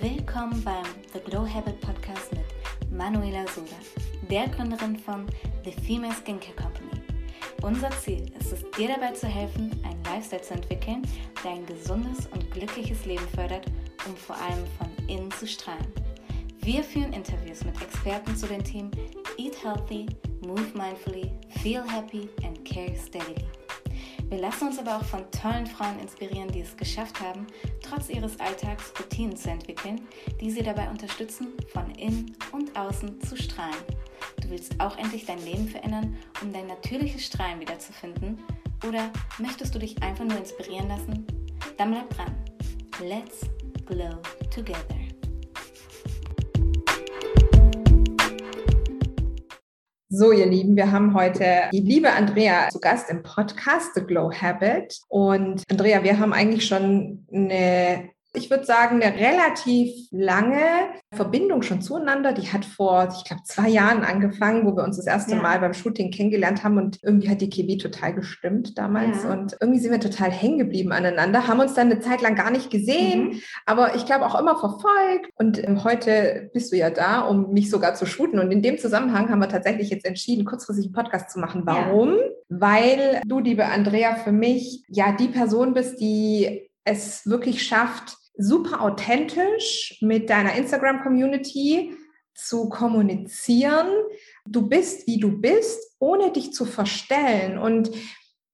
Willkommen beim The Glow Habit Podcast mit Manuela Soda, der Gründerin von The Female Skincare Company. Unser Ziel ist es, dir dabei zu helfen, einen Lifestyle zu entwickeln, der ein gesundes und glückliches Leben fördert, um vor allem von innen zu strahlen. Wir führen Interviews mit Experten zu den Themen Eat Healthy, Move Mindfully, Feel Happy and Care Steadily. Wir lassen uns aber auch von tollen Frauen inspirieren, die es geschafft haben, trotz ihres Alltags Routinen zu entwickeln, die sie dabei unterstützen, von innen und außen zu strahlen. Du willst auch endlich dein Leben verändern, um dein natürliches Strahlen wiederzufinden? Oder möchtest du dich einfach nur inspirieren lassen? Dann bleib dran. Let's glow together. So, ihr Lieben, wir haben heute die liebe Andrea zu Gast im Podcast The Glow Habit. Und Andrea, wir haben eigentlich schon eine ich würde sagen, eine relativ lange Verbindung schon zueinander. Die hat vor, ich glaube, zwei Jahren angefangen, wo wir uns das erste ja. Mal beim Shooting kennengelernt haben und irgendwie hat die Chemie total gestimmt damals ja. und irgendwie sind wir total hängen geblieben aneinander, haben uns dann eine Zeit lang gar nicht gesehen, mhm. aber ich glaube auch immer verfolgt und ähm, heute bist du ja da, um mich sogar zu shooten und in dem Zusammenhang haben wir tatsächlich jetzt entschieden, kurzfristig einen Podcast zu machen. Warum? Ja. Weil du, liebe Andrea, für mich ja die Person bist, die es wirklich schafft, super authentisch mit deiner Instagram-Community zu kommunizieren. Du bist, wie du bist, ohne dich zu verstellen. Und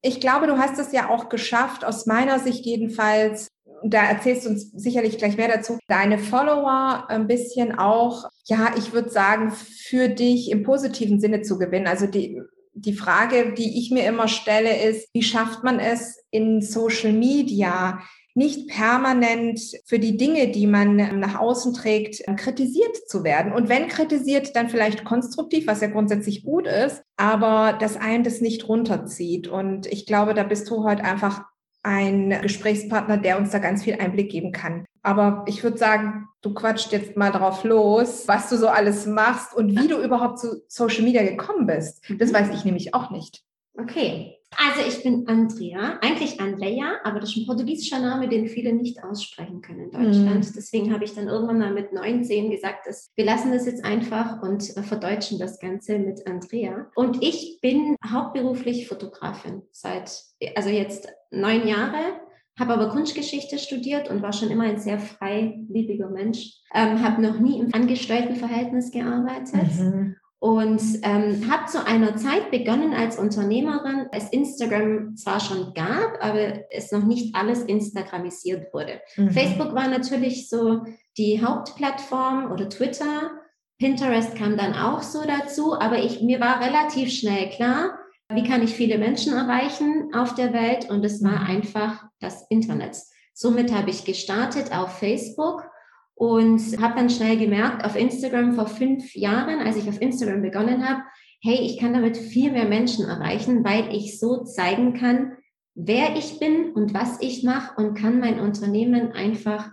ich glaube, du hast es ja auch geschafft, aus meiner Sicht jedenfalls, da erzählst du uns sicherlich gleich mehr dazu, deine Follower ein bisschen auch, ja, ich würde sagen, für dich im positiven Sinne zu gewinnen. Also die, die Frage, die ich mir immer stelle, ist, wie schafft man es in Social Media, nicht permanent für die Dinge, die man nach außen trägt, kritisiert zu werden. Und wenn kritisiert, dann vielleicht konstruktiv, was ja grundsätzlich gut ist, aber dass einen das nicht runterzieht. Und ich glaube, da bist du heute einfach ein Gesprächspartner, der uns da ganz viel Einblick geben kann. Aber ich würde sagen, du quatscht jetzt mal drauf los, was du so alles machst und wie du überhaupt zu Social Media gekommen bist. Das mhm. weiß ich nämlich auch nicht. Okay, also ich bin Andrea, eigentlich Andrea, aber das ist ein portugiesischer Name, den viele nicht aussprechen können in Deutschland. Mhm. Deswegen habe ich dann irgendwann mal mit 19 gesagt, dass wir lassen das jetzt einfach und äh, verdeutschen das Ganze mit Andrea. Und ich bin hauptberuflich Fotografin seit, also jetzt neun Jahre, habe aber Kunstgeschichte studiert und war schon immer ein sehr freiliebiger Mensch. Ähm, habe noch nie im Angestelltenverhältnis gearbeitet. Mhm und ähm, habe zu einer Zeit begonnen als Unternehmerin, als Instagram zwar schon gab, aber es noch nicht alles Instagramisiert wurde. Mhm. Facebook war natürlich so die Hauptplattform oder Twitter. Pinterest kam dann auch so dazu, aber ich, mir war relativ schnell klar, wie kann ich viele Menschen erreichen auf der Welt und es war mhm. einfach das Internet. Somit habe ich gestartet auf Facebook und habe dann schnell gemerkt, auf Instagram vor fünf Jahren, als ich auf Instagram begonnen habe, hey, ich kann damit viel mehr Menschen erreichen, weil ich so zeigen kann, wer ich bin und was ich mache und kann mein Unternehmen einfach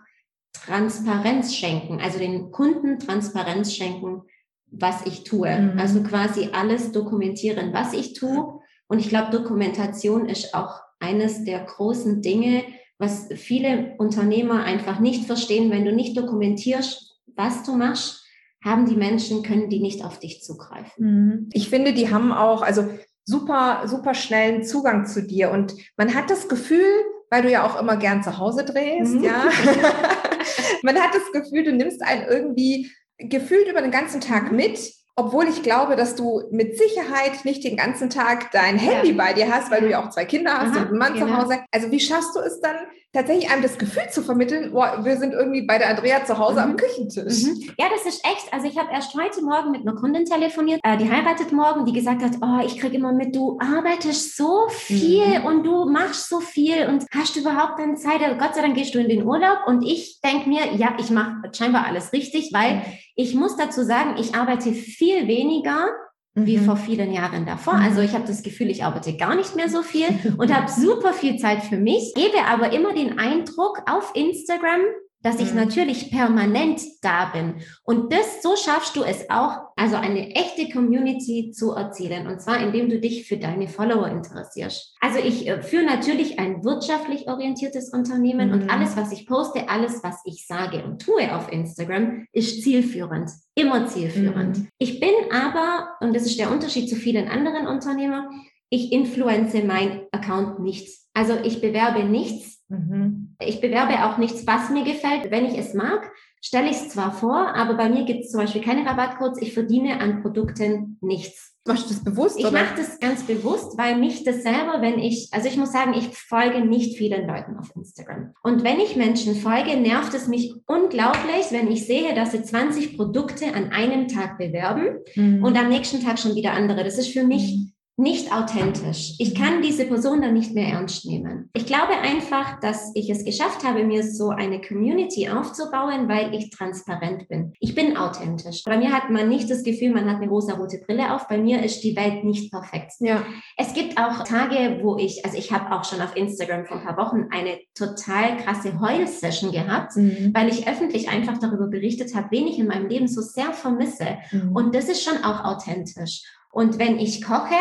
Transparenz schenken, also den Kunden Transparenz schenken, was ich tue. Mhm. Also quasi alles dokumentieren, was ich tue. Und ich glaube, Dokumentation ist auch eines der großen Dinge, was viele Unternehmer einfach nicht verstehen, wenn du nicht dokumentierst, was du machst, haben die Menschen, können die nicht auf dich zugreifen. Mhm. Ich finde, die haben auch, also super, super schnellen Zugang zu dir. Und man hat das Gefühl, weil du ja auch immer gern zu Hause drehst, mhm. ja. man hat das Gefühl, du nimmst einen irgendwie gefühlt über den ganzen Tag mhm. mit obwohl ich glaube, dass du mit Sicherheit nicht den ganzen Tag dein Handy ja. bei dir hast, weil du ja auch zwei Kinder hast Aha, und einen Mann genau. zu Hause. Also wie schaffst du es dann, tatsächlich einem das Gefühl zu vermitteln, boah, wir sind irgendwie bei der Andrea zu Hause mhm. am Küchentisch. Mhm. Ja, das ist echt. Also ich habe erst heute Morgen mit einer Kundin telefoniert, äh, die heiratet morgen, die gesagt hat, oh, ich kriege immer mit, du arbeitest so viel mhm. und du machst so viel und hast du überhaupt deine Zeit? Also Gott sei Dank gehst du in den Urlaub und ich denke mir, ja, ich mache scheinbar alles richtig, weil mhm. ich muss dazu sagen, ich arbeite viel weniger wie mhm. vor vielen Jahren davor. Also mhm. ich habe das Gefühl, ich arbeite gar nicht mehr so viel und habe super viel Zeit für mich, gebe aber immer den Eindruck auf Instagram, dass ich mhm. natürlich permanent da bin. Und das, so schaffst du es auch, also eine echte Community zu erzielen. Und zwar, indem du dich für deine Follower interessierst. Also ich äh, führe natürlich ein wirtschaftlich orientiertes Unternehmen mhm. und alles, was ich poste, alles, was ich sage und tue auf Instagram, ist zielführend. Immer zielführend. Mhm. Ich bin aber, und das ist der Unterschied zu vielen anderen Unternehmern, ich influence mein Account nicht. Also ich bewerbe nichts, Mhm. Ich bewerbe auch nichts, was mir gefällt. Wenn ich es mag, stelle ich es zwar vor, aber bei mir gibt es zum Beispiel keine Rabattcodes. Ich verdiene an Produkten nichts. Machst du das bewusst? Ich mache das ganz bewusst, weil mich das selber, wenn ich, also ich muss sagen, ich folge nicht vielen Leuten auf Instagram. Und wenn ich Menschen folge, nervt es mich unglaublich, wenn ich sehe, dass sie 20 Produkte an einem Tag bewerben mhm. und am nächsten Tag schon wieder andere. Das ist für mich mhm nicht authentisch. Ich kann diese Person dann nicht mehr ernst nehmen. Ich glaube einfach, dass ich es geschafft habe, mir so eine Community aufzubauen, weil ich transparent bin. Ich bin authentisch. Bei mir hat man nicht das Gefühl, man hat eine rosa-rote Brille auf. Bei mir ist die Welt nicht perfekt. Ja. Es gibt auch Tage, wo ich, also ich habe auch schon auf Instagram vor ein paar Wochen eine total krasse Heul-Session gehabt, mhm. weil ich öffentlich einfach darüber berichtet habe, wen ich in meinem Leben so sehr vermisse. Mhm. Und das ist schon auch authentisch. Und wenn ich koche,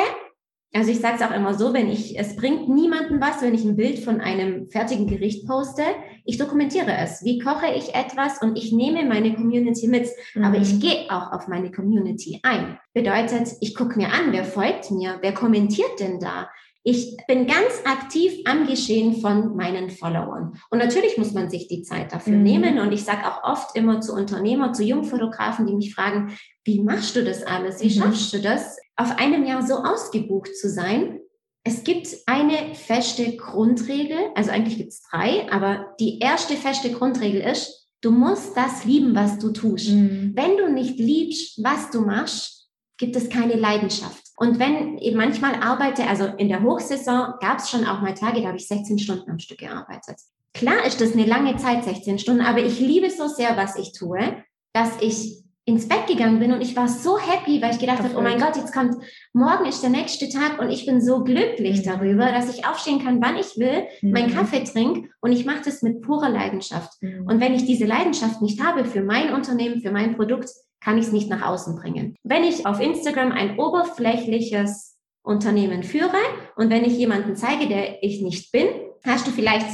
also ich sage es auch immer so, wenn ich, es bringt niemandem was, wenn ich ein Bild von einem fertigen Gericht poste. Ich dokumentiere es. Wie koche ich etwas und ich nehme meine Community mit, mhm. aber ich gehe auch auf meine Community ein. Bedeutet, ich gucke mir an, wer folgt mir, wer kommentiert denn da? Ich bin ganz aktiv am Geschehen von meinen Followern. Und natürlich muss man sich die Zeit dafür mhm. nehmen. Und ich sage auch oft immer zu Unternehmer, zu Jungfotografen, die mich fragen, wie machst du das alles? Wie mhm. schaffst du das, auf einem Jahr so ausgebucht zu sein? Es gibt eine feste Grundregel, also eigentlich gibt es drei, aber die erste feste Grundregel ist, du musst das lieben, was du tust. Mhm. Wenn du nicht liebst, was du machst, gibt es keine Leidenschaft. Und wenn ich manchmal arbeite, also in der Hochsaison gab es schon auch mal Tage, da habe ich 16 Stunden am Stück gearbeitet. Klar ist das eine lange Zeit, 16 Stunden, aber ich liebe so sehr, was ich tue, dass ich ins Bett gegangen bin und ich war so happy, weil ich gedacht habe, oh mein Gott, jetzt kommt, morgen ist der nächste Tag und ich bin so glücklich mhm. darüber, dass ich aufstehen kann, wann ich will, mhm. meinen Kaffee trinke und ich mache das mit purer Leidenschaft. Mhm. Und wenn ich diese Leidenschaft nicht habe für mein Unternehmen, für mein Produkt, kann ich es nicht nach außen bringen. Wenn ich auf Instagram ein oberflächliches Unternehmen führe und wenn ich jemanden zeige, der ich nicht bin, hast du vielleicht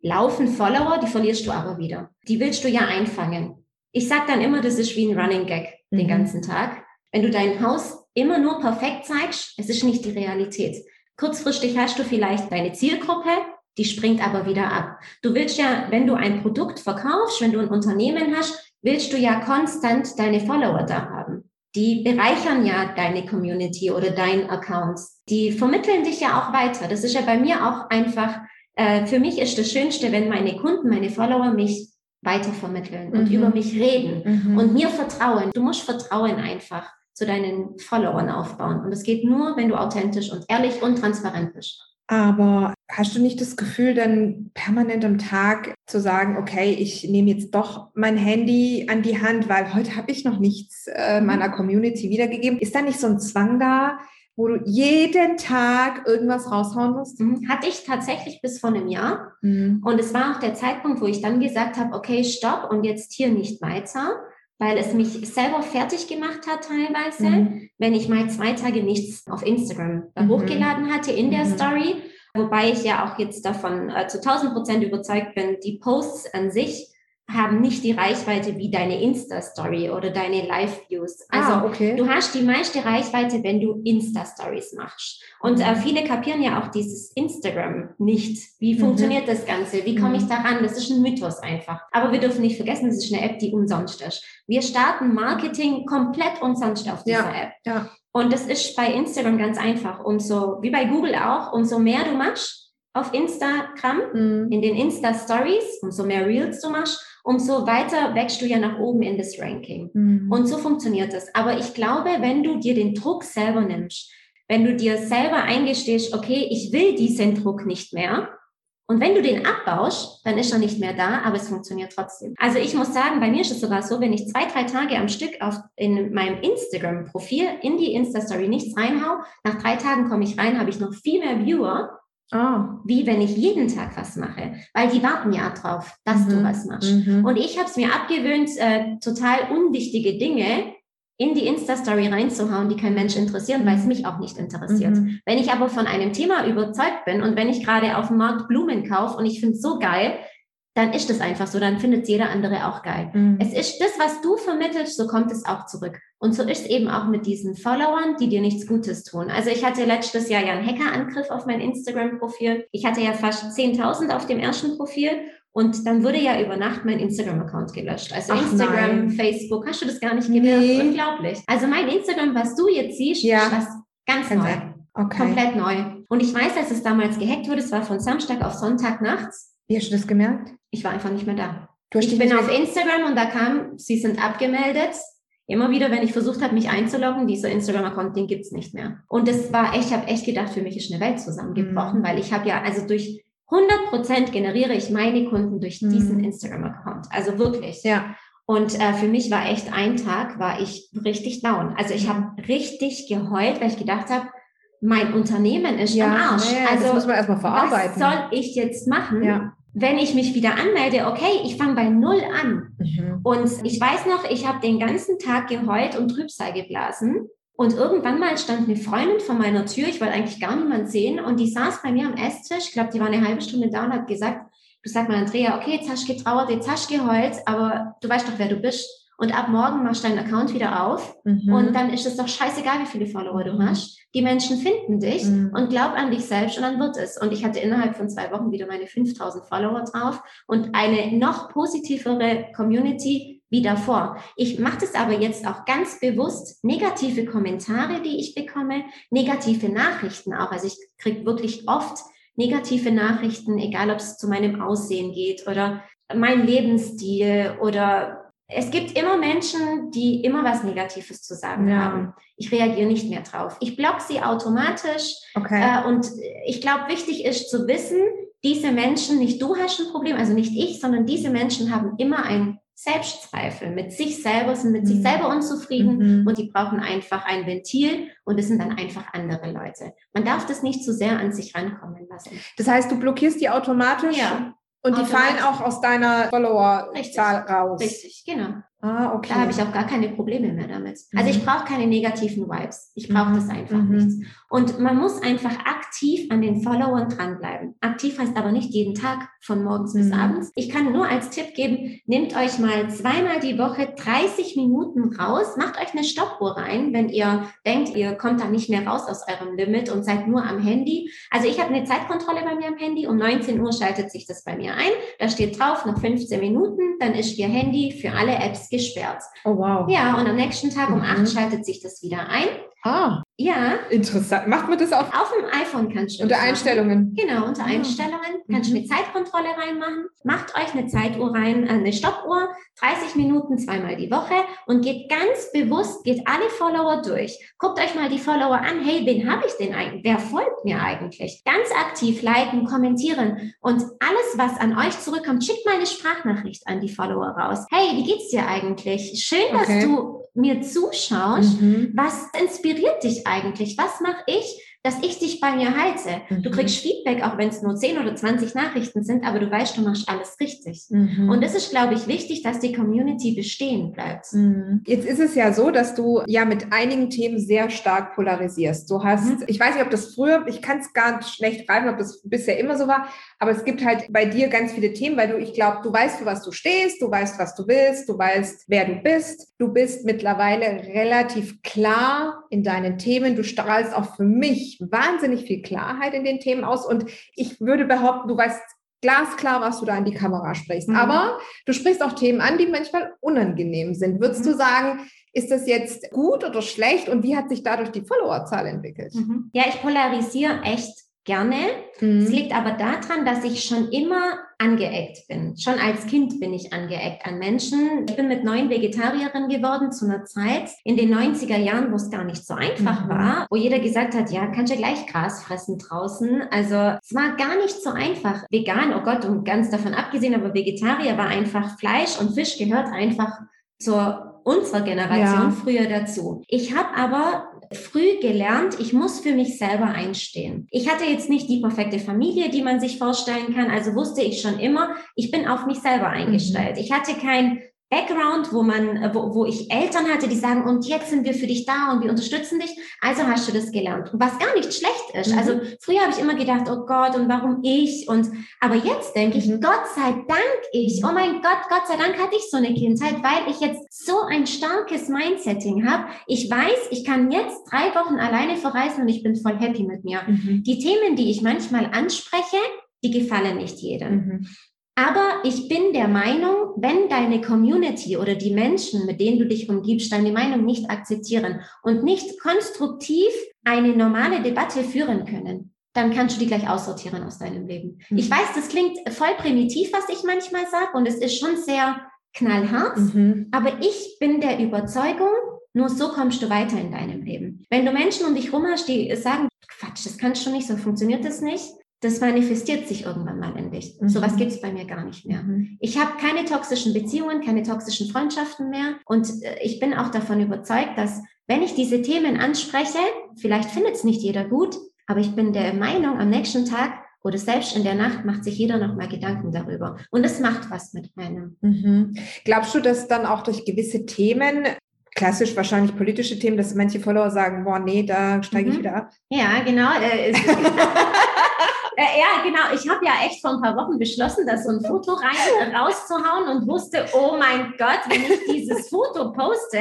laufen Follower, die verlierst du aber wieder. Die willst du ja einfangen. Ich sage dann immer, das ist wie ein Running Gag mhm. den ganzen Tag. Wenn du dein Haus immer nur perfekt zeigst, es ist nicht die Realität. Kurzfristig hast du vielleicht deine Zielgruppe, die springt aber wieder ab. Du willst ja, wenn du ein Produkt verkaufst, wenn du ein Unternehmen hast, willst du ja konstant deine Follower da haben. Die bereichern ja deine Community oder dein Account. Die vermitteln dich ja auch weiter. Das ist ja bei mir auch einfach, äh, für mich ist das Schönste, wenn meine Kunden, meine Follower mich weitervermitteln mhm. und über mich reden mhm. und mir vertrauen. Du musst Vertrauen einfach zu deinen Followern aufbauen. Und das geht nur, wenn du authentisch und ehrlich und transparent bist. Aber hast du nicht das Gefühl, dann permanent am Tag zu sagen, okay, ich nehme jetzt doch mein Handy an die Hand, weil heute habe ich noch nichts äh, mhm. meiner Community wiedergegeben? Ist da nicht so ein Zwang da, wo du jeden Tag irgendwas raushauen musst? Mhm. Hatte ich tatsächlich bis vor einem Jahr. Mhm. Und es war auch der Zeitpunkt, wo ich dann gesagt habe, okay, stopp und jetzt hier nicht weiter weil es mich selber fertig gemacht hat teilweise, mhm. wenn ich mal zwei Tage nichts auf Instagram mhm. hochgeladen hatte in der mhm. Story. Wobei ich ja auch jetzt davon äh, zu 1000 Prozent überzeugt bin, die Posts an sich haben nicht die Reichweite wie deine Insta-Story oder deine Live-Views. Ah, also ah, okay. du hast die meiste Reichweite, wenn du Insta-Stories machst. Und äh, mhm. viele kapieren ja auch dieses Instagram nicht. Wie mhm. funktioniert das Ganze? Wie komme ich mhm. daran? Das ist ein Mythos einfach. Aber wir dürfen nicht vergessen, das ist eine App, die umsonst ist. Wir starten Marketing komplett umsonst auf dieser ja, App. Ja. Und das ist bei Instagram ganz einfach. Umso, wie bei Google auch, umso mehr du machst auf Instagram, mhm. in den Insta-Stories, umso mehr Reels du machst, umso weiter wächst du ja nach oben in das Ranking. Mhm. Und so funktioniert das. Aber ich glaube, wenn du dir den Druck selber nimmst, wenn du dir selber eingestehst, okay, ich will diesen Druck nicht mehr, und wenn du den abbaust, dann ist er nicht mehr da, aber es funktioniert trotzdem. Also ich muss sagen, bei mir ist es sogar so, wenn ich zwei, drei Tage am Stück auf, in meinem Instagram-Profil in die Insta-Story nichts reinhau, nach drei Tagen komme ich rein, habe ich noch viel mehr Viewer, Oh. Wie wenn ich jeden Tag was mache, weil die warten ja drauf, dass mhm. du was machst. Mhm. Und ich habe es mir abgewöhnt, äh, total unwichtige Dinge in die Insta-Story reinzuhauen, die kein Mensch interessieren, weil es mich auch nicht interessiert. Mhm. Wenn ich aber von einem Thema überzeugt bin und wenn ich gerade auf dem Markt Blumen kaufe und ich finde es so geil, dann ist es einfach so, dann findet jeder andere auch geil. Mhm. Es ist das, was du vermittelst, so kommt es auch zurück. Und so ist eben auch mit diesen Followern, die dir nichts Gutes tun. Also ich hatte letztes Jahr ja einen Hackerangriff auf mein Instagram-Profil. Ich hatte ja fast 10.000 auf dem ersten Profil und dann wurde ja über Nacht mein Instagram-Account gelöscht. Also Ach Instagram, nein. Facebook, hast du das gar nicht gemerkt? Nee. Unglaublich. Also mein Instagram, was du jetzt siehst, ja. ist was ganz neu. Okay. Komplett neu. Und ich weiß, dass es damals gehackt wurde. Es war von Samstag auf Sonntag nachts. Wie hast du das gemerkt? Ich war einfach nicht mehr da. ich bin auf Instagram und da kam, sie sind abgemeldet. Immer wieder, wenn ich versucht habe, mich einzuloggen, dieser Instagram-Account, den gibt's nicht mehr. Und das war echt, ich habe echt gedacht, für mich ist eine Welt zusammengebrochen, mhm. weil ich habe ja, also durch 100 Prozent generiere ich meine Kunden durch mhm. diesen Instagram-Account. Also wirklich. Ja. Und äh, für mich war echt ein Tag, war ich richtig down. Also ich habe richtig geheult, weil ich gedacht habe, mein Unternehmen ist ja, am Arsch. Ja, also das muss man erstmal verarbeiten. Was soll ich jetzt machen? Ja. Wenn ich mich wieder anmelde, okay, ich fange bei Null an. Mhm. Und ich weiß noch, ich habe den ganzen Tag geheult und Trübsal geblasen. Und irgendwann mal stand eine Freundin vor meiner Tür, ich wollte eigentlich gar niemand sehen, und die saß bei mir am Esstisch, ich glaube, die war eine halbe Stunde da und hat gesagt, du sag mal, Andrea, okay, jetzt hast du getrauert, jetzt hast du geheult, aber du weißt doch, wer du bist. Und ab morgen machst du deinen Account wieder auf mhm. und dann ist es doch scheißegal, wie viele Follower du mhm. hast. Die Menschen finden dich mhm. und glaub an dich selbst und dann wird es. Und ich hatte innerhalb von zwei Wochen wieder meine 5000 Follower drauf und eine noch positivere Community wie davor. Ich mache das aber jetzt auch ganz bewusst. Negative Kommentare, die ich bekomme, negative Nachrichten auch. Also ich kriege wirklich oft negative Nachrichten, egal ob es zu meinem Aussehen geht oder mein Lebensstil oder es gibt immer Menschen, die immer was Negatives zu sagen ja. haben. Ich reagiere nicht mehr drauf. Ich block sie automatisch. Okay. Äh, und ich glaube, wichtig ist zu wissen, diese Menschen, nicht du hast ein Problem, also nicht ich, sondern diese Menschen haben immer ein Selbstzweifel mit sich selber, sind mit mhm. sich selber unzufrieden mhm. und die brauchen einfach ein Ventil und es sind dann einfach andere Leute. Man darf das nicht zu sehr an sich rankommen lassen. Das heißt, du blockierst die automatisch? Ja. Und die fallen auch aus deiner Follower-Zahl raus. Richtig, genau. Ah, okay. Da habe ich auch gar keine Probleme mehr damit. Also ich mhm. brauche keine negativen Vibes. Ich brauche mhm. das einfach mhm. nicht. Und man muss einfach aktiv an den Followern dranbleiben. Aktiv heißt aber nicht jeden Tag von morgens mhm. bis abends. Ich kann nur als Tipp geben, nehmt euch mal zweimal die Woche 30 Minuten raus, macht euch eine Stoppuhr rein, wenn ihr denkt, ihr kommt da nicht mehr raus aus eurem Limit und seid nur am Handy. Also ich habe eine Zeitkontrolle bei mir am Handy. Um 19 Uhr schaltet sich das bei mir ein. Da steht drauf, noch 15 Minuten, dann ist ihr Handy für alle Apps gesperrt. Oh wow. Ja, und am nächsten Tag um mhm. 8 schaltet sich das wieder ein. Ah. Ja. Interessant. Macht man das auf? Auf dem iPhone kannst du. Unter Einstellungen. Genau, unter ah. Einstellungen. Kannst du mhm. eine Zeitkontrolle reinmachen. Macht euch eine Zeituhr rein, äh, eine Stoppuhr, 30 Minuten zweimal die Woche und geht ganz bewusst, geht alle Follower durch. Guckt euch mal die Follower an. Hey, wen habe ich denn eigentlich? Wer folgt mir eigentlich? Ganz aktiv liken, kommentieren und alles, was an euch zurückkommt, schickt mal eine Sprachnachricht an die Follower raus. Hey, wie geht's dir eigentlich? Schön, okay. dass du mir zuschaust. Mhm. Was inspiriert dich eigentlich? Was mache ich, dass ich dich bei mir halte. Mhm. Du kriegst Feedback, auch wenn es nur 10 oder 20 Nachrichten sind, aber du weißt, du machst alles richtig. Mhm. Und es ist, glaube ich, wichtig, dass die Community bestehen bleibt. Mhm. Jetzt ist es ja so, dass du ja mit einigen Themen sehr stark polarisierst. Du hast, mhm. ich weiß nicht, ob das früher, ich kann es gar nicht schlecht greifen, ob das bisher immer so war, aber es gibt halt bei dir ganz viele Themen, weil du, ich glaube, du weißt, für was du stehst, du weißt, was du willst, du weißt, wer du bist. Du bist mittlerweile relativ klar in deinen Themen. Du strahlst auch für mich wahnsinnig viel Klarheit in den Themen aus und ich würde behaupten, du weißt glasklar, was du da in die Kamera sprichst. Mhm. Aber du sprichst auch Themen an, die manchmal unangenehm sind. Würdest mhm. du sagen, ist das jetzt gut oder schlecht und wie hat sich dadurch die Followerzahl entwickelt? Mhm. Ja, ich polarisiere echt gerne. Mhm. Es liegt aber daran, dass ich schon immer angeeckt bin. Schon als Kind bin ich angeeckt an Menschen. Ich bin mit neun Vegetarierin geworden zu einer Zeit in den 90er Jahren, wo es gar nicht so einfach mhm. war, wo jeder gesagt hat, ja, kannst ja gleich Gras fressen draußen. Also es war gar nicht so einfach. Vegan, oh Gott, und ganz davon abgesehen, aber Vegetarier war einfach Fleisch und Fisch gehört einfach zur unserer Generation ja. früher dazu. Ich habe aber früh gelernt, ich muss für mich selber einstehen. Ich hatte jetzt nicht die perfekte Familie, die man sich vorstellen kann, also wusste ich schon immer, ich bin auf mich selber eingestellt. Mhm. Ich hatte kein Background, wo man, äh, wo, wo ich Eltern hatte, die sagen, und jetzt sind wir für dich da und wir unterstützen dich. Also hast du das gelernt. Was gar nicht schlecht ist. Mhm. Also früher habe ich immer gedacht, oh Gott, und warum ich? Und aber jetzt denke ich, mhm. Gott sei Dank ich. Oh mein Gott, Gott sei Dank hatte ich so eine Kindheit, weil ich jetzt so ein starkes Mindsetting habe. Ich weiß, ich kann jetzt drei Wochen alleine verreisen und ich bin voll happy mit mir. Mhm. Die Themen, die ich manchmal anspreche, die gefallen nicht jedem. Mhm. Aber ich bin der Meinung, wenn deine Community oder die Menschen, mit denen du dich umgibst, deine Meinung nicht akzeptieren und nicht konstruktiv eine normale Debatte führen können, dann kannst du die gleich aussortieren aus deinem Leben. Mhm. Ich weiß, das klingt voll primitiv, was ich manchmal sage, und es ist schon sehr knallhart, mhm. aber ich bin der Überzeugung, nur so kommst du weiter in deinem Leben. Wenn du Menschen um dich herum hast, die sagen, Quatsch, das kannst du nicht, so funktioniert das nicht, das manifestiert sich irgendwann mal in dich. Mhm. Sowas gibt es bei mir gar nicht mehr. Mhm. Ich habe keine toxischen Beziehungen, keine toxischen Freundschaften mehr. Und äh, ich bin auch davon überzeugt, dass wenn ich diese Themen anspreche, vielleicht findet es nicht jeder gut, aber ich bin der Meinung, am nächsten Tag oder selbst in der Nacht macht sich jeder noch mal Gedanken darüber. Und es macht was mit einem. Mhm. Glaubst du, dass dann auch durch gewisse Themen klassisch wahrscheinlich politische Themen, dass manche Follower sagen, boah, nee, da steige ich mhm. wieder ab. Ja, genau. Äh, Äh, ja, genau. Ich habe ja echt vor ein paar Wochen beschlossen, da so ein Foto rein, rauszuhauen und wusste, oh mein Gott, wenn ich dieses Foto poste,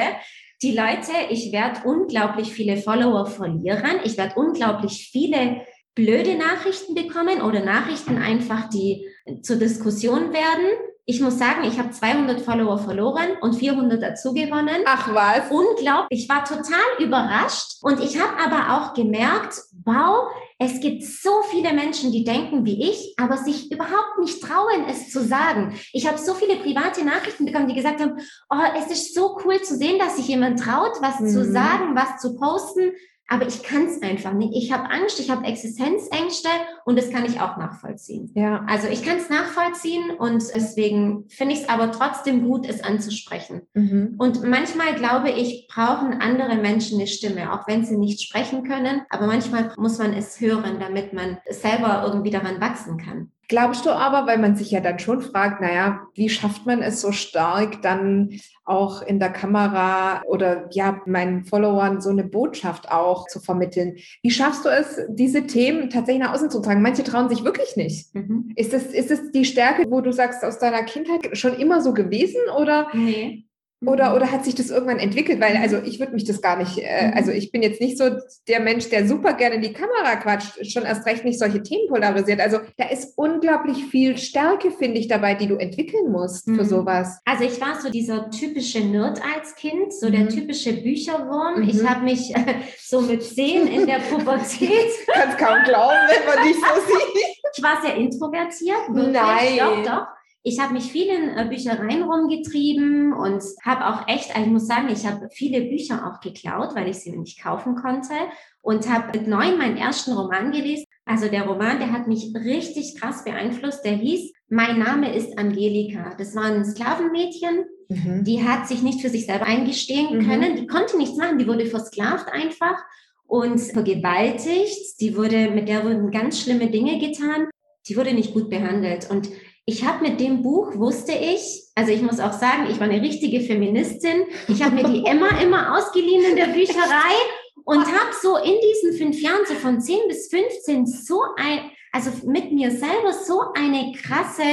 die Leute, ich werde unglaublich viele Follower verlieren. Ich werde unglaublich viele blöde Nachrichten bekommen oder Nachrichten einfach, die zur Diskussion werden. Ich muss sagen, ich habe 200 Follower verloren und 400 dazu gewonnen. Ach was? Unglaublich. Ich war total überrascht und ich habe aber auch gemerkt, wow, es gibt so viele Menschen, die denken wie ich, aber sich überhaupt nicht trauen, es zu sagen. Ich habe so viele private Nachrichten bekommen, die gesagt haben, oh, es ist so cool zu sehen, dass sich jemand traut, was mhm. zu sagen, was zu posten aber ich kann es einfach nicht. Ich habe Angst, ich habe Existenzängste und das kann ich auch nachvollziehen. Ja. Also ich kann es nachvollziehen und deswegen finde ich es aber trotzdem gut, es anzusprechen. Mhm. Und manchmal glaube ich, brauchen andere Menschen eine Stimme, auch wenn sie nicht sprechen können. Aber manchmal muss man es hören, damit man selber irgendwie daran wachsen kann. Glaubst du aber, weil man sich ja dann schon fragt, naja, wie schafft man es so stark, dann auch in der Kamera oder ja, meinen Followern so eine Botschaft auch zu vermitteln? Wie schaffst du es, diese Themen tatsächlich nach außen zu tragen? Manche trauen sich wirklich nicht. Mhm. Ist es ist es die Stärke, wo du sagst, aus deiner Kindheit schon immer so gewesen oder? Nee. Oder, mhm. oder hat sich das irgendwann entwickelt? Weil, also ich würde mich das gar nicht, äh, mhm. also ich bin jetzt nicht so der Mensch, der super gerne in die Kamera quatscht, schon erst recht nicht solche Themen polarisiert. Also da ist unglaublich viel Stärke, finde ich, dabei, die du entwickeln musst für mhm. sowas. Also ich war so dieser typische Nerd als Kind, so mhm. der typische Bücherwurm. Mhm. Ich habe mich äh, so mit zehn in der Pubertät. Kannst kaum glauben, wenn man dich so sieht. Ich war sehr introvertiert. Wirklich. Nein. Doch, doch. Ich habe mich viel in äh, Büchereien rumgetrieben und habe auch echt, also ich muss sagen, ich habe viele Bücher auch geklaut, weil ich sie nicht kaufen konnte und habe mit neun meinen ersten Roman gelesen. Also der Roman, der hat mich richtig krass beeinflusst. Der hieß Mein Name ist Angelika. Das war ein Sklavenmädchen. Mhm. Die hat sich nicht für sich selber eingestehen mhm. können. Die konnte nichts machen. Die wurde versklavt einfach und vergewaltigt. Die wurde, mit der wurden ganz schlimme Dinge getan. Die wurde nicht gut behandelt. Und ich habe mit dem Buch, wusste ich, also ich muss auch sagen, ich war eine richtige Feministin. Ich habe mir die immer, immer ausgeliehen in der Bücherei und habe so in diesen fünf Jahren, so von 10 bis 15, so ein, also mit mir selber so eine krasse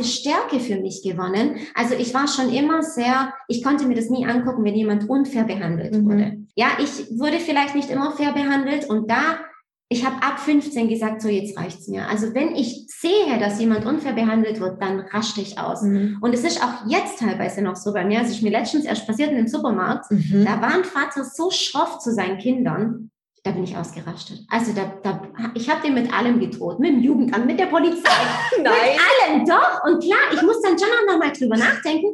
Stärke für mich gewonnen. Also ich war schon immer sehr, ich konnte mir das nie angucken, wenn jemand unfair behandelt mhm. wurde. Ja, ich wurde vielleicht nicht immer fair behandelt und da ich habe ab 15 gesagt, so jetzt reicht's mir. Also wenn ich sehe, dass jemand unfair behandelt wird, dann raschte ich aus. Mhm. Und es ist auch jetzt teilweise noch so bei mir. Also ich mir letztens erst passiert in dem Supermarkt, mhm. da war ein Vater so schroff zu seinen Kindern, da bin ich ausgerastet. Also da, da ich habe den mit allem gedroht, mit dem Jugendamt, mit der Polizei, Nein. mit allem, doch. Und klar, ich muss dann schon auch noch mal drüber nachdenken.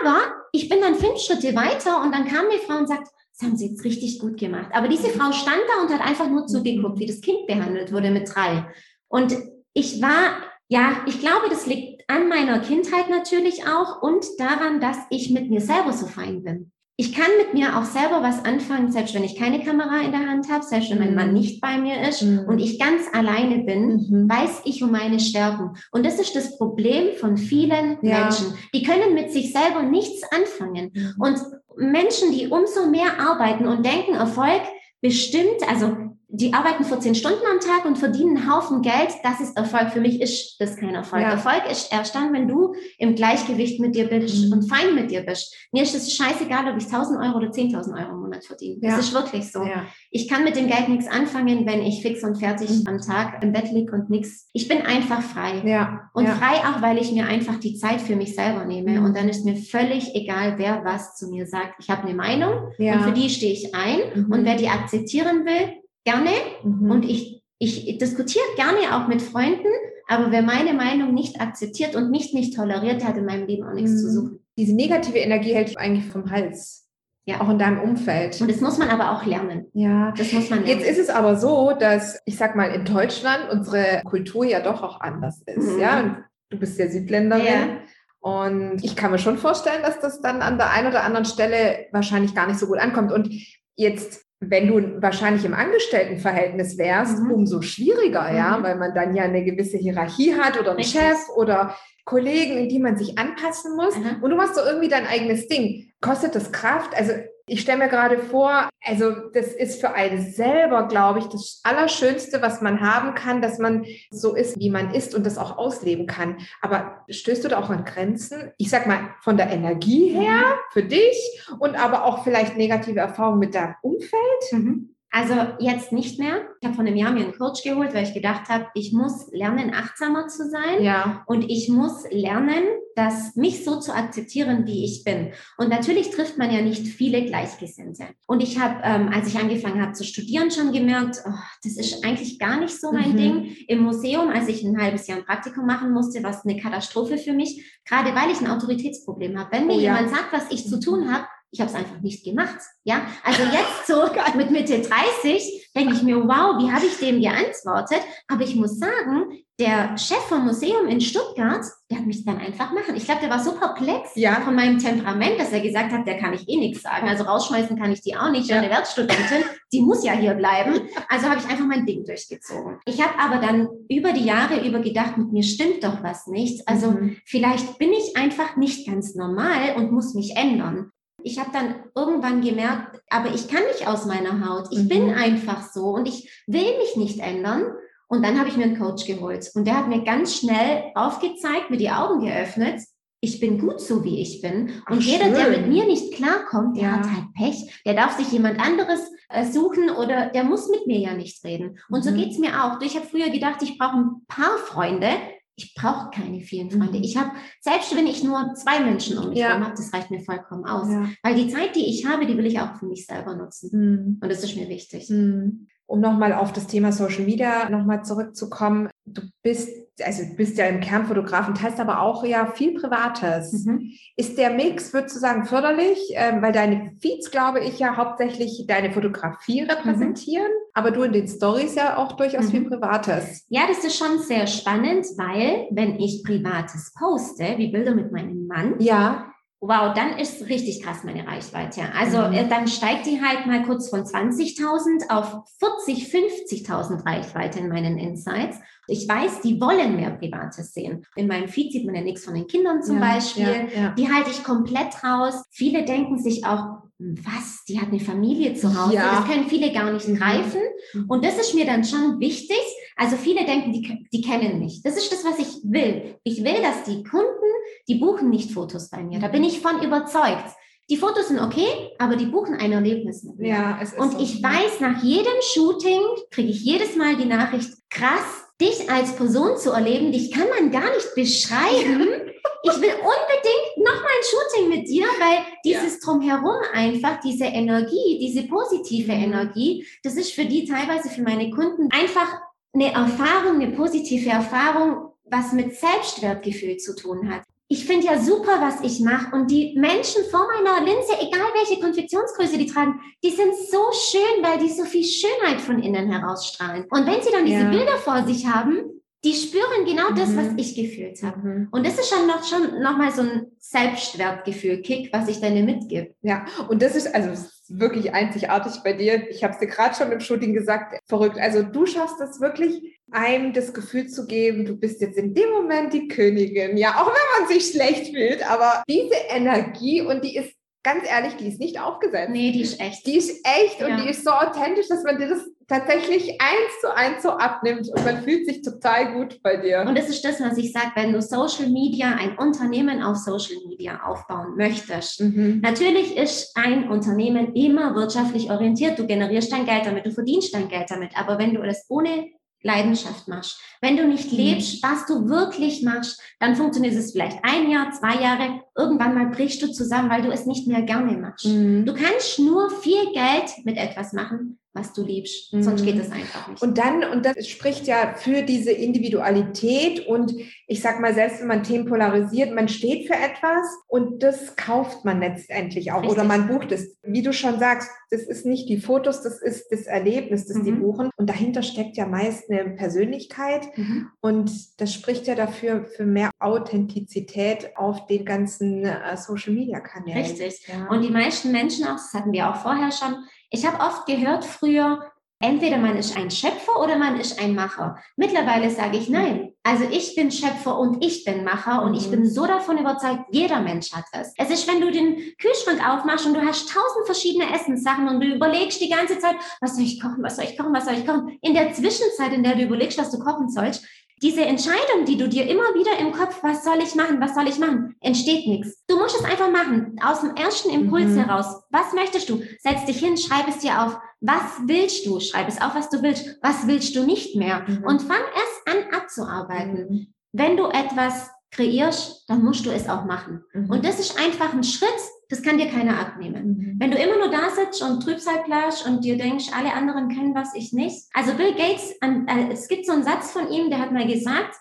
Aber ich bin dann fünf Schritte weiter und dann kam eine Frau und sagt, das haben sie jetzt richtig gut gemacht. Aber diese Frau stand da und hat einfach nur zugeguckt, wie das Kind behandelt wurde mit drei. Und ich war, ja, ich glaube, das liegt an meiner Kindheit natürlich auch und daran, dass ich mit mir selber so fein bin. Ich kann mit mir auch selber was anfangen, selbst wenn ich keine Kamera in der Hand habe, selbst wenn mein Mann mhm. nicht bei mir ist mhm. und ich ganz alleine bin, mhm. weiß ich um meine Stärken. Und das ist das Problem von vielen ja. Menschen. Die können mit sich selber nichts anfangen. Mhm. Und Menschen, die umso mehr arbeiten und denken, Erfolg bestimmt, also die arbeiten 14 Stunden am Tag und verdienen einen Haufen Geld. Das ist Erfolg. Für mich ist das kein Erfolg. Ja. Erfolg ist erst dann, wenn du im Gleichgewicht mit dir bist mhm. und fein mit dir bist. Mir ist es scheißegal, ob ich 1000 Euro oder 10.000 Euro im Monat verdiene. Ja. Das ist wirklich so. Ja. Ich kann mit dem Geld nichts anfangen, wenn ich fix und fertig mhm. am Tag im Bett liege und nichts. Ich bin einfach frei. Ja. Und frei auch, weil ich mir einfach die Zeit für mich selber nehme. Mhm. Und dann ist mir völlig egal, wer was zu mir sagt. Ich habe eine Meinung und für die stehe ich ein. Mhm. Und wer die akzeptieren will, gerne mhm. und ich, ich diskutiere gerne auch mit Freunden, aber wer meine Meinung nicht akzeptiert und mich nicht toleriert, hat in meinem Leben auch nichts mhm. zu suchen. Diese negative Energie hält eigentlich vom Hals. Ja. Auch in deinem Umfeld. Und das muss man aber auch lernen. Ja. Das muss man lernen. Jetzt ist es aber so, dass, ich sag mal, in Deutschland unsere Kultur ja doch auch anders ist. Mhm. Ja. Und du bist ja Südländerin. Ja. Und ich kann mir schon vorstellen, dass das dann an der einen oder anderen Stelle wahrscheinlich gar nicht so gut ankommt. Und jetzt wenn du wahrscheinlich im Angestelltenverhältnis wärst, mhm. umso schwieriger, mhm. ja, weil man dann ja eine gewisse Hierarchie hat oder einen Richtig. Chef oder Kollegen, in die man sich anpassen muss. Mhm. Und du machst so irgendwie dein eigenes Ding. Kostet das Kraft? Also ich stelle mir gerade vor, also das ist für einen selber, glaube ich, das Allerschönste, was man haben kann, dass man so ist, wie man ist und das auch ausleben kann. Aber stößt du da auch an Grenzen? Ich sag mal, von der Energie her für dich und aber auch vielleicht negative Erfahrungen mit deinem Umfeld? Mhm. Also jetzt nicht mehr. Ich habe vor einem Jahr mir einen Coach geholt, weil ich gedacht habe, ich muss lernen, achtsamer zu sein. Ja. Und ich muss lernen, das mich so zu akzeptieren, wie ich bin. Und natürlich trifft man ja nicht viele Gleichgesinnte. Und ich habe, ähm, als ich angefangen habe zu studieren, schon gemerkt, oh, das ist eigentlich gar nicht so mein mhm. Ding. Im Museum, als ich ein halbes Jahr ein Praktikum machen musste, war es eine Katastrophe für mich, gerade weil ich ein Autoritätsproblem habe. Wenn mir oh, jemand ja. sagt, was ich zu tun habe, ich habe es einfach nicht gemacht. Ja, also jetzt so mit Mitte 30 denke ich mir, wow, wie habe ich dem geantwortet? Aber ich muss sagen, der Chef vom Museum in Stuttgart, der hat mich dann einfach machen. Ich glaube, der war so perplex ja. von meinem Temperament, dass er gesagt hat, der kann ich eh nichts sagen. Also rausschmeißen kann ich die auch nicht. Ja. Eine Werkstudentin, die muss ja hier bleiben. Also habe ich einfach mein Ding durchgezogen. Ich habe aber dann über die Jahre über gedacht, mit mir stimmt doch was nicht. Also mhm. vielleicht bin ich einfach nicht ganz normal und muss mich ändern ich habe dann irgendwann gemerkt, aber ich kann nicht aus meiner Haut. Ich mhm. bin einfach so und ich will mich nicht ändern. Und dann habe ich mir einen Coach geholt und der hat mir ganz schnell aufgezeigt, mir die Augen geöffnet. Ich bin gut so, wie ich bin. Und Ach, jeder, schön. der mit mir nicht klarkommt, der ja. hat halt Pech. Der darf sich jemand anderes äh, suchen oder der muss mit mir ja nicht reden. Und mhm. so geht's mir auch. Ich habe früher gedacht, ich brauche ein paar Freunde ich brauche keine vielen Freunde. Mhm. Ich habe, selbst wenn ich nur zwei Menschen um mich ja. herum habe, das reicht mir vollkommen aus. Ja. Weil die Zeit, die ich habe, die will ich auch für mich selber nutzen. Mhm. Und das ist mir wichtig. Mhm um nochmal auf das Thema Social Media nochmal zurückzukommen. Du bist, also du bist ja im Kern Fotograf und hast aber auch ja viel Privates. Mhm. Ist der Mix, würdest du sagen, förderlich? Ähm, weil deine Feeds, glaube ich, ja hauptsächlich deine Fotografie mhm. repräsentieren, mhm. aber du in den Stories ja auch durchaus mhm. viel Privates. Ja, das ist schon sehr spannend, weil wenn ich Privates poste, wie Bilder mit meinem Mann, ja wow, dann ist richtig krass meine Reichweite. Also mhm. Äh, dann steigt die halt mal kurz von 20.000 auf 40, 50.000 Reichweite in meinen Insights. Ich weiß, die wollen mehr Privates sehen. In meinem Feed sieht man ja nichts von den Kindern zum ja, Beispiel. Ja, ja. Die halte ich komplett raus. Viele denken sich auch, was, die hat eine Familie zu Hause. Das können viele gar nicht mhm. greifen. Mhm. Und das ist mir dann schon wichtig. Also viele denken, die, die kennen mich. Das ist das, was ich will. Ich will, dass die Kunden die buchen nicht Fotos bei mir. Da bin ich von überzeugt. Die Fotos sind okay, aber die buchen ein Erlebnis mit mir. Ja, es ist und so. ich weiß, nach jedem Shooting kriege ich jedes Mal die Nachricht, krass, dich als Person zu erleben, dich kann man gar nicht beschreiben. Ich will unbedingt noch mal ein Shooting mit dir, weil dieses ja. Drumherum einfach, diese Energie, diese positive mhm. Energie, das ist für die teilweise für meine Kunden einfach eine Erfahrung, eine positive Erfahrung, was mit Selbstwertgefühl zu tun hat ich finde ja super, was ich mache. Und die Menschen vor meiner Linse, egal welche Konfektionsgröße die tragen, die sind so schön, weil die so viel Schönheit von innen herausstrahlen. Und wenn sie dann diese ja. Bilder vor sich haben, die spüren genau das, mhm. was ich gefühlt habe. Mhm. Und das ist schon noch schon noch mal so ein Selbstwertgefühl, Kick, was ich deine mitgebe. Ja, und das ist also das wirklich einzigartig bei dir. Ich habe es dir gerade schon im Shooting gesagt, verrückt. Also du schaffst es wirklich, einem das Gefühl zu geben, du bist jetzt in dem Moment die Königin. Ja, auch wenn man sich schlecht fühlt, aber diese Energie und die ist ganz ehrlich, die ist nicht aufgesetzt. Nee, die ist echt. Die ist echt ja. und die ist so authentisch, dass man dir das tatsächlich eins zu eins so abnimmt und man fühlt sich total gut bei dir. Und das ist das, was ich sage, wenn du Social Media, ein Unternehmen auf Social Media aufbauen möchtest. Mhm. Natürlich ist ein Unternehmen immer wirtschaftlich orientiert. Du generierst dein Geld damit, du verdienst dein Geld damit. Aber wenn du das ohne Leidenschaft machst. Wenn du nicht mhm. lebst, was du wirklich machst, dann funktioniert es vielleicht ein Jahr, zwei Jahre. Irgendwann mal brichst du zusammen, weil du es nicht mehr gerne machst. Mhm. Du kannst nur viel Geld mit etwas machen, was du liebst. Mhm. Sonst geht es einfach nicht. Und dann, und das spricht ja für diese Individualität und ich sag mal, selbst wenn man Themen polarisiert, man steht für etwas und das kauft man letztendlich auch Richtig. oder man bucht es. Wie du schon sagst, das ist nicht die Fotos, das ist das Erlebnis, das mhm. die buchen. Und dahinter steckt ja meist eine Persönlichkeit mhm. und das spricht ja dafür für mehr Authentizität auf den ganzen äh, Social Media Kanälen. Richtig. Ja. Und die meisten Menschen auch, das hatten wir auch vorher schon, ich habe oft gehört früher, entweder man ist ein Schöpfer oder man ist ein Macher. Mittlerweile sage ich nein. Also ich bin Schöpfer und ich bin Macher und ich mhm. bin so davon überzeugt, jeder Mensch hat es. Es ist, wenn du den Kühlschrank aufmachst und du hast tausend verschiedene Essenssachen und du überlegst die ganze Zeit, was soll ich kochen, was soll ich kochen, was soll ich kochen. In der Zwischenzeit, in der du überlegst, was du kochen sollst, diese Entscheidung, die du dir immer wieder im Kopf, was soll ich machen, was soll ich machen, entsteht nichts. Du musst es einfach machen, aus dem ersten Impuls mhm. heraus. Was möchtest du? Setz dich hin, schreib es dir auf. Was willst du? Schreib es auf, was du willst. Was willst du nicht mehr? Mhm. Und fang erst an abzuarbeiten. Mhm. Wenn du etwas kreierst, dann musst du es auch machen. Mhm. Und das ist einfach ein Schritt, das kann dir keiner abnehmen. Mhm. Wenn du immer nur da sitzt und Trübsal plasch und dir denkst, alle anderen können was, ich nicht. Also Bill Gates, äh, es gibt so einen Satz von ihm, der hat mal gesagt,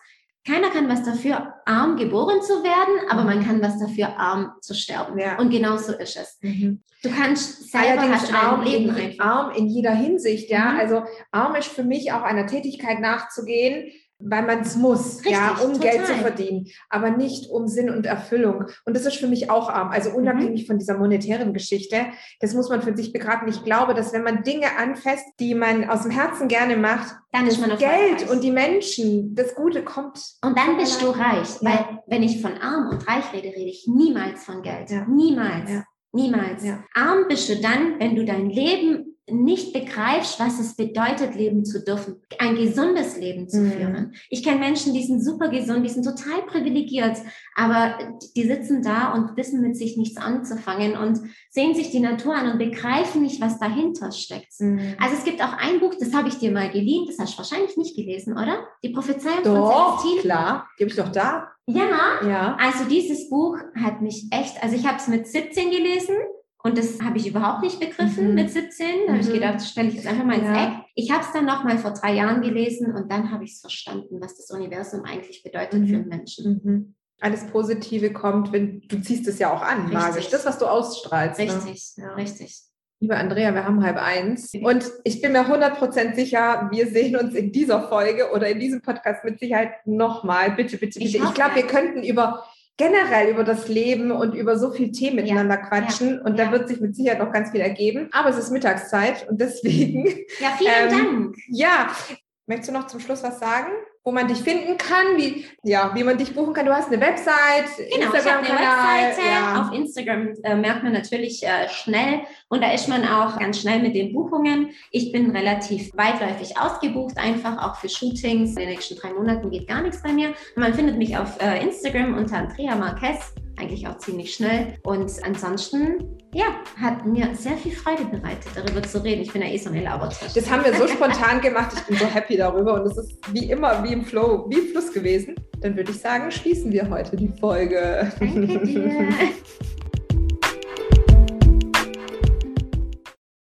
keiner kann was dafür, arm geboren zu werden, aber man kann was dafür, arm zu sterben. Ja. Und genau so ist es. Mhm. Du kannst selber hast arm, Leben in, arm in jeder Hinsicht, ja. Mhm. Also arm ist für mich auch einer Tätigkeit nachzugehen, weil man es muss, Richtig, ja, um total. Geld zu verdienen, aber nicht um Sinn und Erfüllung. Und das ist für mich auch arm. Also unabhängig mhm. von dieser monetären Geschichte, das muss man für sich begraben. Ich glaube, dass wenn man Dinge anfasst, die man aus dem Herzen gerne macht, dann ist man Geld und die Menschen, das Gute kommt. Und dann bist du reich, ja. weil wenn ich von arm und reich rede, rede ich niemals von Geld. Ja. Niemals. Ja. Niemals. Arm bist du dann, wenn du dein Leben nicht begreifst, was es bedeutet, leben zu dürfen, ein gesundes Leben zu mhm. führen. Ich kenne Menschen, die sind super gesund, die sind total privilegiert, aber die sitzen da und wissen mit sich nichts anzufangen und sehen sich die Natur an und begreifen nicht, was dahinter steckt. Mhm. Also es gibt auch ein Buch, das habe ich dir mal geliehen, das hast du wahrscheinlich nicht gelesen, oder? Die Prophezeiung doch, von Celestine. klar, gebe ich doch da. Ja, ja, also dieses Buch hat mich echt, also ich habe es mit 17 gelesen und das habe ich überhaupt nicht begriffen mhm. mit 17. Da habe ich mhm. gedacht, stelle ich jetzt einfach mal ins ja. Eck. Ich habe es dann nochmal vor drei Jahren gelesen und dann habe ich es verstanden, was das Universum eigentlich bedeutet mhm. für einen Menschen. Mhm. Alles Positive kommt, wenn du ziehst es ja auch an, richtig. magisch. Das, was du ausstrahlst. Ne? Richtig, ne? ja. richtig. Liebe Andrea, wir haben halb eins. Und ich bin mir 100% sicher, wir sehen uns in dieser Folge oder in diesem Podcast mit Sicherheit nochmal. Bitte, bitte, bitte. Ich, ich glaube, wir könnten über generell über das Leben und über so viel Themen miteinander ja, quatschen. Ja, und ja. da wird sich mit Sicherheit noch ganz viel ergeben. Aber es ist Mittagszeit und deswegen. Ja, vielen ähm, Dank. Ja, möchtest du noch zum Schluss was sagen? wo man dich finden kann, wie, ja, wie man dich buchen kann. Du hast eine Website, genau, Instagram-Kanal. Ja. Auf Instagram äh, merkt man natürlich äh, schnell und da ist man auch ganz schnell mit den Buchungen. Ich bin relativ weitläufig ausgebucht, einfach auch für Shootings. In den nächsten drei Monaten geht gar nichts bei mir. Man findet mich auf äh, Instagram unter Andrea Marquez eigentlich auch ziemlich schnell. Und ansonsten, ja, hat mir sehr viel Freude bereitet, darüber zu reden. Ich bin ja eh so eine Labertasche. Das haben wir so spontan gemacht. Ich bin so happy darüber und es ist wie immer, wie im Flow, wie im Fluss gewesen. Dann würde ich sagen, schließen wir heute die Folge. Danke dir.